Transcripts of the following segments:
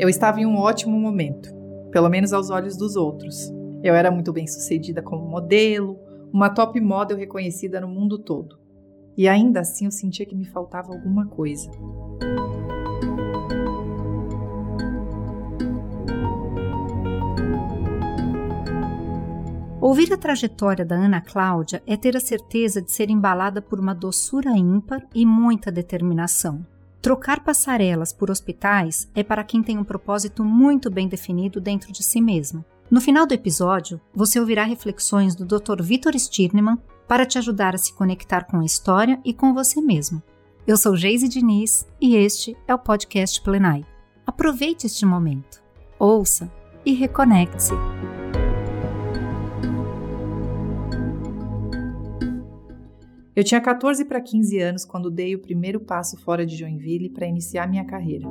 Eu estava em um ótimo momento, pelo menos aos olhos dos outros. Eu era muito bem sucedida como modelo, uma top model reconhecida no mundo todo. E ainda assim eu sentia que me faltava alguma coisa. Ouvir a trajetória da Ana Cláudia é ter a certeza de ser embalada por uma doçura ímpar e muita determinação. Trocar passarelas por hospitais é para quem tem um propósito muito bem definido dentro de si mesmo. No final do episódio, você ouvirá reflexões do Dr. Vitor Stirnemann para te ajudar a se conectar com a história e com você mesmo. Eu sou Geise Diniz e este é o podcast Plenai. Aproveite este momento, ouça e reconecte-se. Eu tinha 14 para 15 anos quando dei o primeiro passo fora de Joinville para iniciar minha carreira.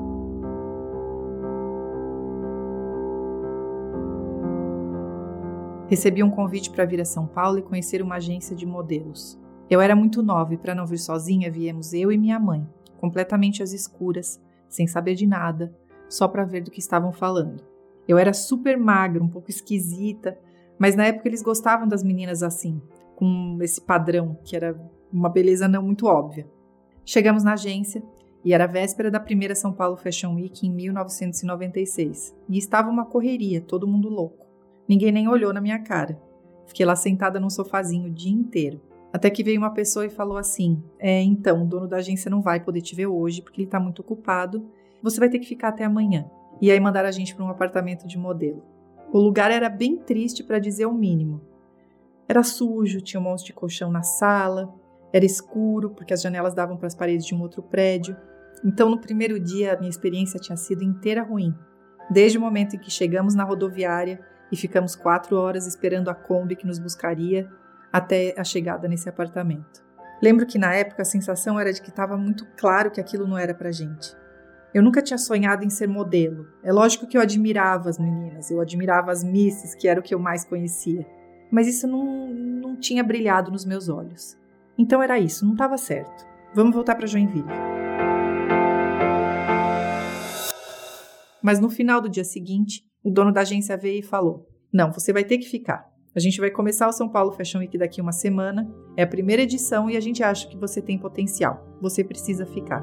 Recebi um convite para vir a São Paulo e conhecer uma agência de modelos. Eu era muito nova e para não vir sozinha viemos eu e minha mãe, completamente às escuras, sem saber de nada, só para ver do que estavam falando. Eu era super magra, um pouco esquisita, mas na época eles gostavam das meninas assim, com esse padrão que era uma beleza não muito óbvia. Chegamos na agência e era véspera da primeira São Paulo Fashion Week em 1996. E estava uma correria, todo mundo louco. Ninguém nem olhou na minha cara. Fiquei lá sentada num sofazinho o dia inteiro. Até que veio uma pessoa e falou assim: É, então, o dono da agência não vai poder te ver hoje porque ele está muito ocupado. Você vai ter que ficar até amanhã. E aí mandaram a gente para um apartamento de modelo. O lugar era bem triste para dizer o mínimo. Era sujo, tinha um monte de colchão na sala, era escuro, porque as janelas davam para as paredes de um outro prédio. Então, no primeiro dia, a minha experiência tinha sido inteira ruim. Desde o momento em que chegamos na rodoviária e ficamos quatro horas esperando a Kombi que nos buscaria até a chegada nesse apartamento. Lembro que na época a sensação era de que estava muito claro que aquilo não era para gente. Eu nunca tinha sonhado em ser modelo. É lógico que eu admirava as meninas, eu admirava as misses, que era o que eu mais conhecia. Mas isso não, não tinha brilhado nos meus olhos. Então era isso, não estava certo. Vamos voltar para Joinville. Mas no final do dia seguinte, o dono da agência veio e falou: Não, você vai ter que ficar. A gente vai começar o São Paulo Fashion Week daqui uma semana. É a primeira edição e a gente acha que você tem potencial. Você precisa ficar.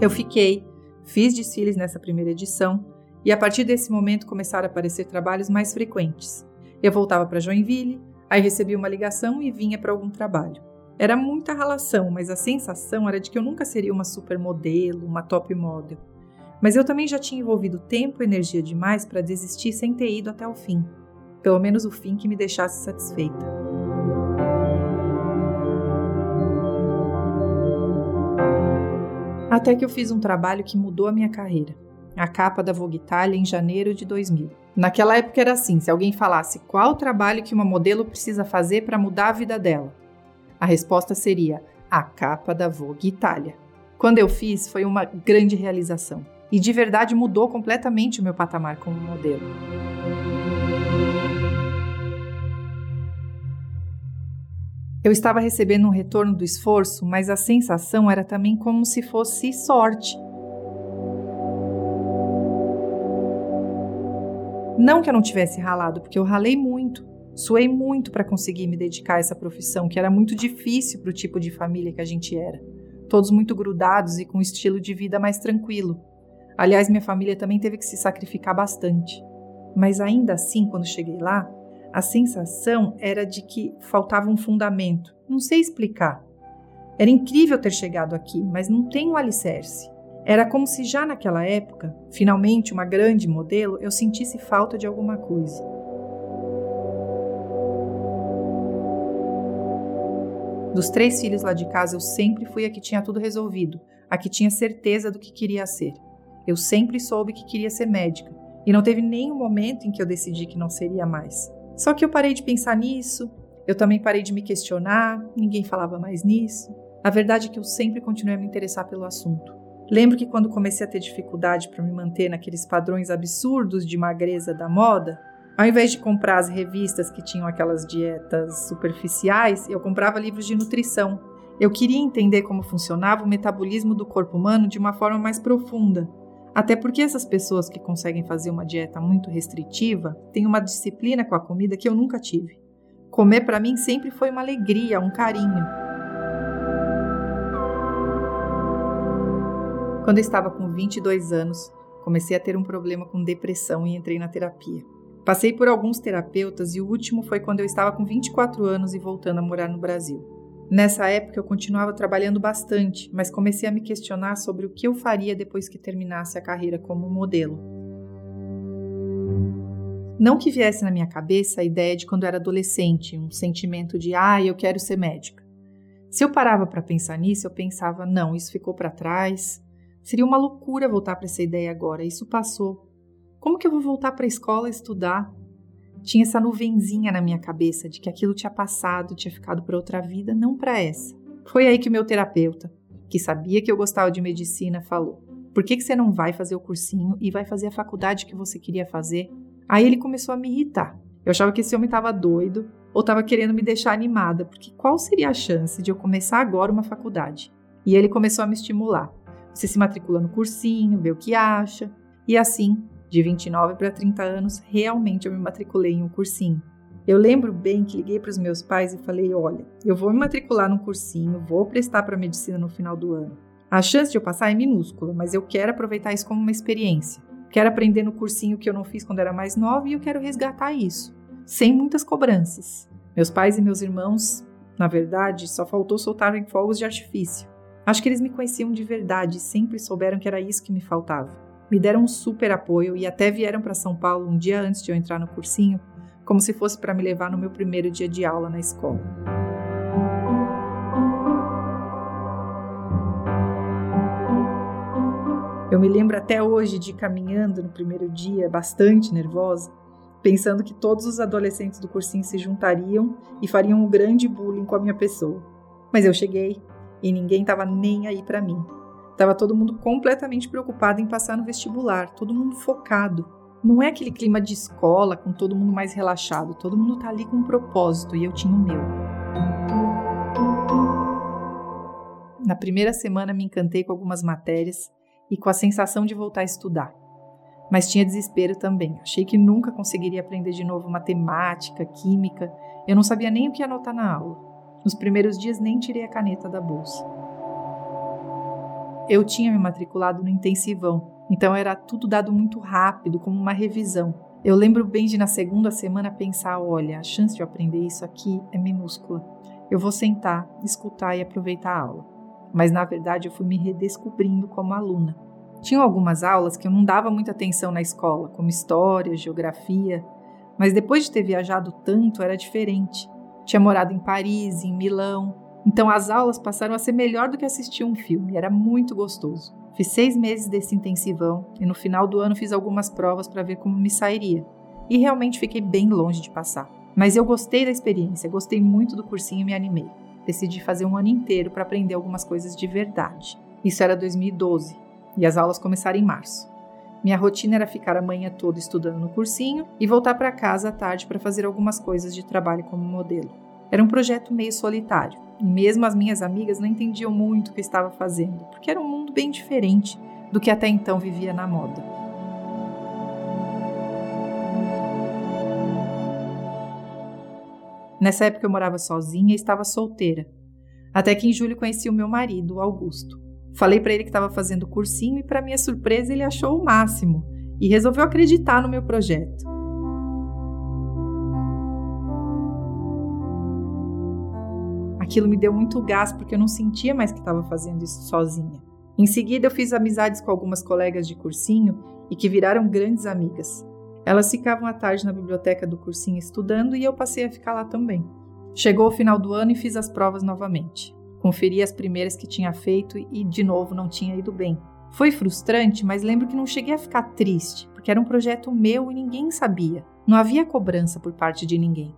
Eu fiquei, fiz desfiles nessa primeira edição e a partir desse momento começaram a aparecer trabalhos mais frequentes. Eu voltava para Joinville, aí recebia uma ligação e vinha para algum trabalho. Era muita relação, mas a sensação era de que eu nunca seria uma supermodelo, uma top model. Mas eu também já tinha envolvido tempo e energia demais para desistir sem ter ido até o fim. Pelo menos o fim que me deixasse satisfeita. Até que eu fiz um trabalho que mudou a minha carreira. A capa da Vogue Italia em janeiro de 2000. Naquela época era assim: se alguém falasse qual o trabalho que uma modelo precisa fazer para mudar a vida dela, a resposta seria a capa da Vogue Itália. Quando eu fiz, foi uma grande realização e de verdade mudou completamente o meu patamar como modelo. Eu estava recebendo um retorno do esforço, mas a sensação era também como se fosse sorte. Não que eu não tivesse ralado, porque eu ralei muito, suei muito para conseguir me dedicar a essa profissão, que era muito difícil para o tipo de família que a gente era. Todos muito grudados e com um estilo de vida mais tranquilo. Aliás, minha família também teve que se sacrificar bastante. Mas ainda assim, quando cheguei lá, a sensação era de que faltava um fundamento. Não sei explicar. Era incrível ter chegado aqui, mas não tem um alicerce. Era como se já naquela época, finalmente uma grande modelo, eu sentisse falta de alguma coisa. Dos três filhos lá de casa, eu sempre fui a que tinha tudo resolvido, a que tinha certeza do que queria ser. Eu sempre soube que queria ser médica, e não teve nenhum momento em que eu decidi que não seria mais. Só que eu parei de pensar nisso, eu também parei de me questionar, ninguém falava mais nisso. A verdade é que eu sempre continuei a me interessar pelo assunto. Lembro que quando comecei a ter dificuldade para me manter naqueles padrões absurdos de magreza da moda, ao invés de comprar as revistas que tinham aquelas dietas superficiais, eu comprava livros de nutrição. Eu queria entender como funcionava o metabolismo do corpo humano de uma forma mais profunda. Até porque essas pessoas que conseguem fazer uma dieta muito restritiva têm uma disciplina com a comida que eu nunca tive. Comer para mim sempre foi uma alegria, um carinho. Quando estava com 22 anos, comecei a ter um problema com depressão e entrei na terapia. Passei por alguns terapeutas e o último foi quando eu estava com 24 anos e voltando a morar no Brasil. Nessa época eu continuava trabalhando bastante, mas comecei a me questionar sobre o que eu faria depois que terminasse a carreira como modelo. Não que viesse na minha cabeça a ideia de quando era adolescente, um sentimento de ah, eu quero ser médica. Se eu parava para pensar nisso, eu pensava, não, isso ficou para trás, Seria uma loucura voltar para essa ideia agora. Isso passou. Como que eu vou voltar para a escola estudar? Tinha essa nuvenzinha na minha cabeça de que aquilo tinha passado, tinha ficado para outra vida, não para essa. Foi aí que o meu terapeuta, que sabia que eu gostava de medicina, falou: Por que, que você não vai fazer o cursinho e vai fazer a faculdade que você queria fazer? Aí ele começou a me irritar. Eu achava que esse homem estava doido ou estava querendo me deixar animada, porque qual seria a chance de eu começar agora uma faculdade? E ele começou a me estimular. Você se matricula no cursinho, vê o que acha. E assim, de 29 para 30 anos, realmente eu me matriculei em um cursinho. Eu lembro bem que liguei para os meus pais e falei: olha, eu vou me matricular num cursinho, vou prestar para medicina no final do ano. A chance de eu passar é minúscula, mas eu quero aproveitar isso como uma experiência. Quero aprender no cursinho que eu não fiz quando era mais nova e eu quero resgatar isso, sem muitas cobranças. Meus pais e meus irmãos, na verdade, só faltou soltarem fogos de artifício. Acho que eles me conheciam de verdade e sempre souberam que era isso que me faltava. Me deram um super apoio e até vieram para São Paulo um dia antes de eu entrar no cursinho, como se fosse para me levar no meu primeiro dia de aula na escola. Eu me lembro até hoje de caminhando no primeiro dia, bastante nervosa, pensando que todos os adolescentes do cursinho se juntariam e fariam um grande bullying com a minha pessoa. Mas eu cheguei, e ninguém estava nem aí para mim. Tava todo mundo completamente preocupado em passar no vestibular, todo mundo focado. Não é aquele clima de escola com todo mundo mais relaxado, todo mundo tá ali com um propósito e eu tinha o meu. Na primeira semana me encantei com algumas matérias e com a sensação de voltar a estudar. Mas tinha desespero também. Achei que nunca conseguiria aprender de novo matemática, química. Eu não sabia nem o que anotar na aula. Nos primeiros dias nem tirei a caneta da bolsa. Eu tinha me matriculado no intensivão, então era tudo dado muito rápido, como uma revisão. Eu lembro bem de na segunda semana pensar: olha, a chance de eu aprender isso aqui é minúscula. Eu vou sentar, escutar e aproveitar a aula. Mas na verdade eu fui me redescobrindo como aluna. Tinham algumas aulas que eu não dava muita atenção na escola, como história, geografia, mas depois de ter viajado tanto era diferente. Tinha morado em Paris, em Milão. Então as aulas passaram a ser melhor do que assistir um filme. Era muito gostoso. Fiz seis meses desse intensivão e no final do ano fiz algumas provas para ver como me sairia. E realmente fiquei bem longe de passar. Mas eu gostei da experiência, gostei muito do cursinho e me animei. Decidi fazer um ano inteiro para aprender algumas coisas de verdade. Isso era 2012 e as aulas começaram em março. Minha rotina era ficar a manhã toda estudando no cursinho e voltar para casa à tarde para fazer algumas coisas de trabalho como modelo. Era um projeto meio solitário, e mesmo as minhas amigas não entendiam muito o que eu estava fazendo, porque era um mundo bem diferente do que até então vivia na moda. Nessa época eu morava sozinha e estava solteira. Até que em julho conheci o meu marido, Augusto. Falei para ele que estava fazendo cursinho e, para minha surpresa, ele achou o máximo e resolveu acreditar no meu projeto. Aquilo me deu muito gás porque eu não sentia mais que estava fazendo isso sozinha. Em seguida, eu fiz amizades com algumas colegas de cursinho e que viraram grandes amigas. Elas ficavam à tarde na biblioteca do cursinho estudando e eu passei a ficar lá também. Chegou o final do ano e fiz as provas novamente. Conferi as primeiras que tinha feito e de novo não tinha ido bem. Foi frustrante, mas lembro que não cheguei a ficar triste, porque era um projeto meu e ninguém sabia. Não havia cobrança por parte de ninguém.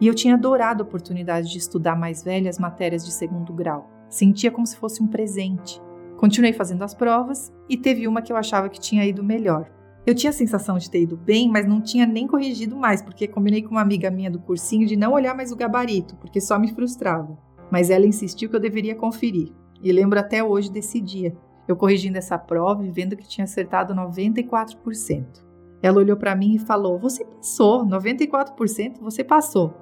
E eu tinha adorado a oportunidade de estudar mais velhas matérias de segundo grau. Sentia como se fosse um presente. Continuei fazendo as provas e teve uma que eu achava que tinha ido melhor. Eu tinha a sensação de ter ido bem, mas não tinha nem corrigido mais, porque combinei com uma amiga minha do cursinho de não olhar mais o gabarito, porque só me frustrava. Mas ela insistiu que eu deveria conferir. E lembro até hoje desse dia, eu corrigindo essa prova e vendo que tinha acertado 94%. Ela olhou para mim e falou: Você passou, 94% você passou.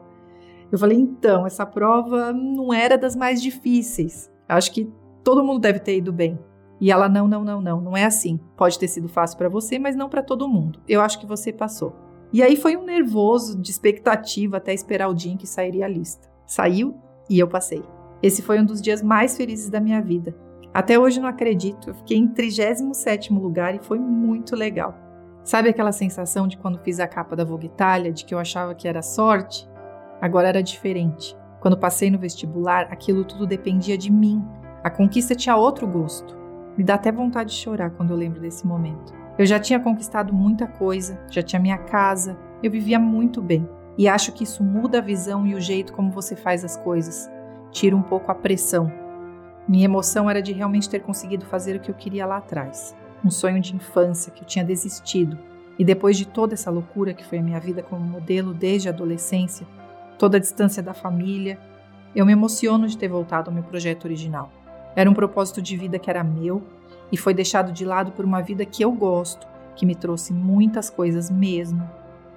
Eu falei: Então, essa prova não era das mais difíceis. Acho que todo mundo deve ter ido bem. E ela: Não, não, não, não, não é assim. Pode ter sido fácil para você, mas não para todo mundo. Eu acho que você passou. E aí foi um nervoso de expectativa até esperar o dia em que sairia a lista. Saiu e eu passei. Esse foi um dos dias mais felizes da minha vida. Até hoje não acredito, eu fiquei em 37º lugar e foi muito legal. Sabe aquela sensação de quando fiz a capa da Vogue Itália, de que eu achava que era sorte? Agora era diferente. Quando passei no vestibular, aquilo tudo dependia de mim. A conquista tinha outro gosto. Me dá até vontade de chorar quando eu lembro desse momento. Eu já tinha conquistado muita coisa, já tinha minha casa, eu vivia muito bem. E acho que isso muda a visão e o jeito como você faz as coisas. Tira um pouco a pressão. Minha emoção era de realmente ter conseguido fazer o que eu queria lá atrás um sonho de infância que eu tinha desistido. E depois de toda essa loucura que foi a minha vida como modelo desde a adolescência, toda a distância da família, eu me emociono de ter voltado ao meu projeto original. Era um propósito de vida que era meu e foi deixado de lado por uma vida que eu gosto, que me trouxe muitas coisas mesmo,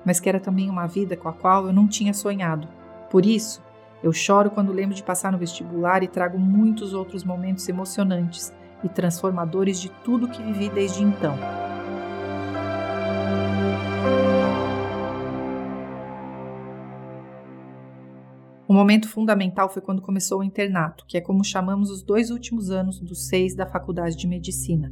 mas que era também uma vida com a qual eu não tinha sonhado. Por isso, eu choro quando lembro de passar no vestibular e trago muitos outros momentos emocionantes e transformadores de tudo que vivi desde então. O momento fundamental foi quando começou o internato, que é como chamamos os dois últimos anos dos seis da faculdade de medicina.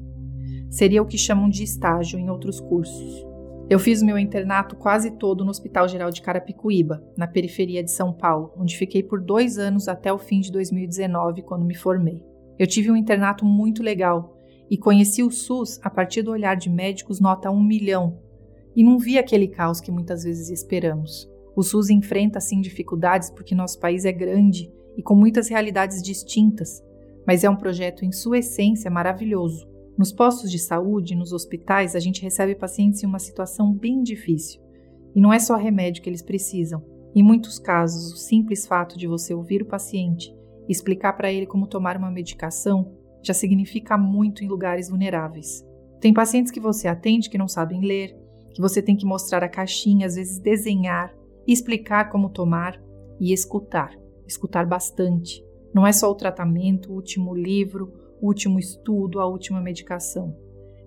Seria o que chamam de estágio em outros cursos. Eu fiz meu internato quase todo no Hospital Geral de Carapicuíba, na periferia de São Paulo, onde fiquei por dois anos até o fim de 2019, quando me formei. Eu tive um internato muito legal e conheci o SUS a partir do olhar de médicos nota um milhão e não vi aquele caos que muitas vezes esperamos. O SUS enfrenta sim dificuldades porque nosso país é grande e com muitas realidades distintas, mas é um projeto em sua essência maravilhoso. Nos postos de saúde, nos hospitais, a gente recebe pacientes em uma situação bem difícil. E não é só remédio que eles precisam. Em muitos casos, o simples fato de você ouvir o paciente Explicar para ele como tomar uma medicação já significa muito em lugares vulneráveis. Tem pacientes que você atende que não sabem ler, que você tem que mostrar a caixinha, às vezes desenhar, explicar como tomar e escutar. Escutar bastante. Não é só o tratamento, o último livro, último estudo, a última medicação.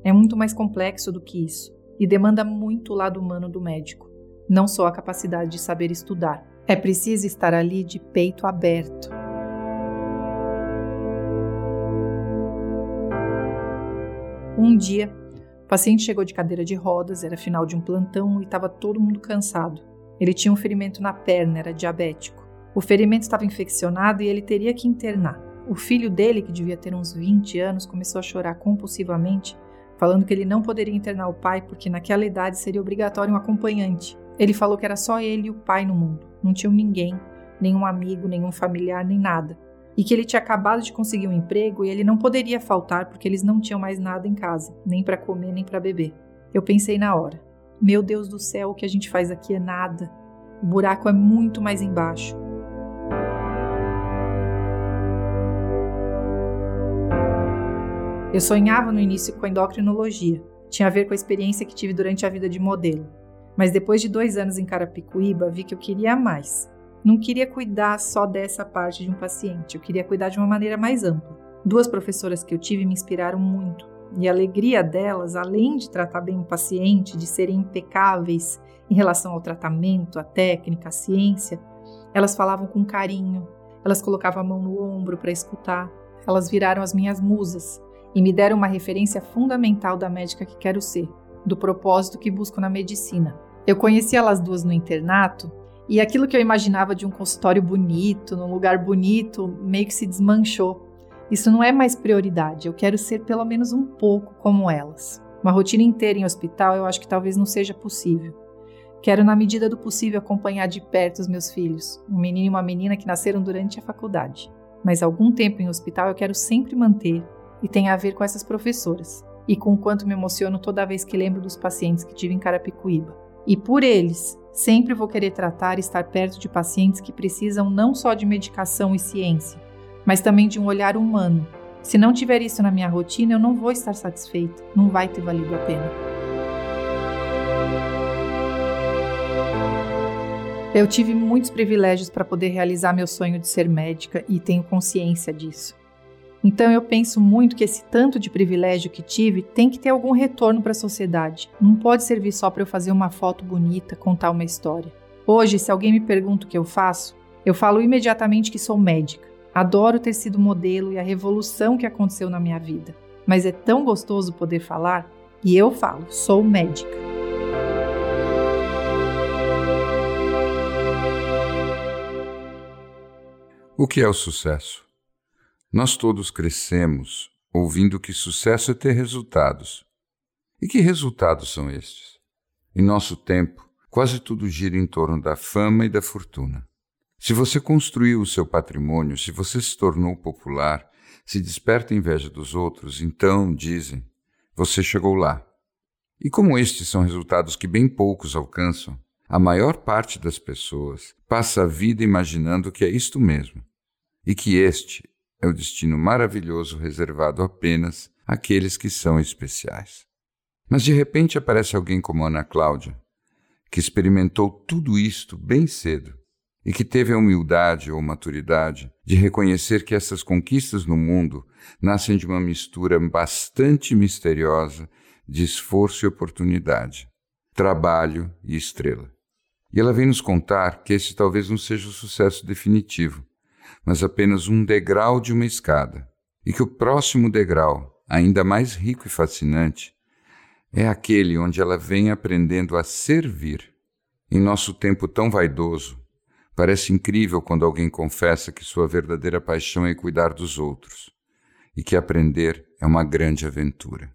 É muito mais complexo do que isso e demanda muito o lado humano do médico, não só a capacidade de saber estudar. É preciso estar ali de peito aberto Um dia, o paciente chegou de cadeira de rodas, era final de um plantão e estava todo mundo cansado. Ele tinha um ferimento na perna, era diabético. O ferimento estava infeccionado e ele teria que internar. O filho dele, que devia ter uns 20 anos, começou a chorar compulsivamente, falando que ele não poderia internar o pai porque naquela idade seria obrigatório um acompanhante. Ele falou que era só ele e o pai no mundo, não tinham ninguém, nenhum amigo, nenhum familiar, nem nada e que ele tinha acabado de conseguir um emprego e ele não poderia faltar porque eles não tinham mais nada em casa, nem para comer nem para beber. Eu pensei na hora: meu Deus do céu, o que a gente faz aqui é nada. O buraco é muito mais embaixo. Eu sonhava no início com endocrinologia. Tinha a ver com a experiência que tive durante a vida de modelo. Mas depois de dois anos em Carapicuíba, vi que eu queria mais não queria cuidar só dessa parte de um paciente, eu queria cuidar de uma maneira mais ampla. Duas professoras que eu tive me inspiraram muito, e a alegria delas, além de tratar bem o paciente, de serem impecáveis em relação ao tratamento, à técnica, à ciência, elas falavam com carinho, elas colocavam a mão no ombro para escutar, elas viraram as minhas musas e me deram uma referência fundamental da médica que quero ser, do propósito que busco na medicina. Eu conheci elas duas no internato e aquilo que eu imaginava de um consultório bonito, num lugar bonito, meio que se desmanchou. Isso não é mais prioridade, eu quero ser pelo menos um pouco como elas. Uma rotina inteira em hospital eu acho que talvez não seja possível. Quero, na medida do possível, acompanhar de perto os meus filhos, um menino e uma menina que nasceram durante a faculdade. Mas algum tempo em hospital eu quero sempre manter, e tem a ver com essas professoras, e com o quanto me emociono toda vez que lembro dos pacientes que tive em Carapicuíba. E por eles, Sempre vou querer tratar e estar perto de pacientes que precisam não só de medicação e ciência, mas também de um olhar humano. Se não tiver isso na minha rotina, eu não vou estar satisfeita, não vai ter valido a pena. Eu tive muitos privilégios para poder realizar meu sonho de ser médica e tenho consciência disso. Então eu penso muito que esse tanto de privilégio que tive tem que ter algum retorno para a sociedade. Não pode servir só para eu fazer uma foto bonita, contar uma história. Hoje, se alguém me pergunta o que eu faço, eu falo imediatamente que sou médica. Adoro ter sido modelo e a revolução que aconteceu na minha vida. Mas é tão gostoso poder falar e eu falo, sou médica. O que é o sucesso? Nós todos crescemos ouvindo que sucesso é ter resultados. E que resultados são estes? Em nosso tempo, quase tudo gira em torno da fama e da fortuna. Se você construiu o seu patrimônio, se você se tornou popular, se desperta inveja dos outros, então, dizem, você chegou lá. E como estes são resultados que bem poucos alcançam, a maior parte das pessoas passa a vida imaginando que é isto mesmo, e que este é o destino maravilhoso reservado apenas àqueles que são especiais. Mas de repente aparece alguém como Ana Cláudia, que experimentou tudo isto bem cedo e que teve a humildade ou maturidade de reconhecer que essas conquistas no mundo nascem de uma mistura bastante misteriosa de esforço e oportunidade, trabalho e estrela. E ela vem nos contar que esse talvez não seja o sucesso definitivo, mas apenas um degrau de uma escada, e que o próximo degrau, ainda mais rico e fascinante, é aquele onde ela vem aprendendo a servir. Em nosso tempo tão vaidoso, parece incrível quando alguém confessa que sua verdadeira paixão é cuidar dos outros e que aprender é uma grande aventura.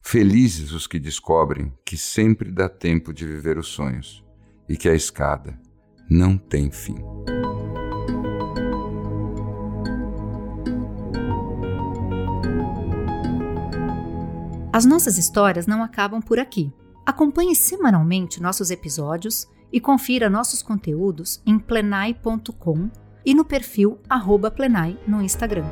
Felizes os que descobrem que sempre dá tempo de viver os sonhos e que a escada não tem fim. As nossas histórias não acabam por aqui. Acompanhe semanalmente nossos episódios e confira nossos conteúdos em plenai.com e no perfil Plenai no Instagram.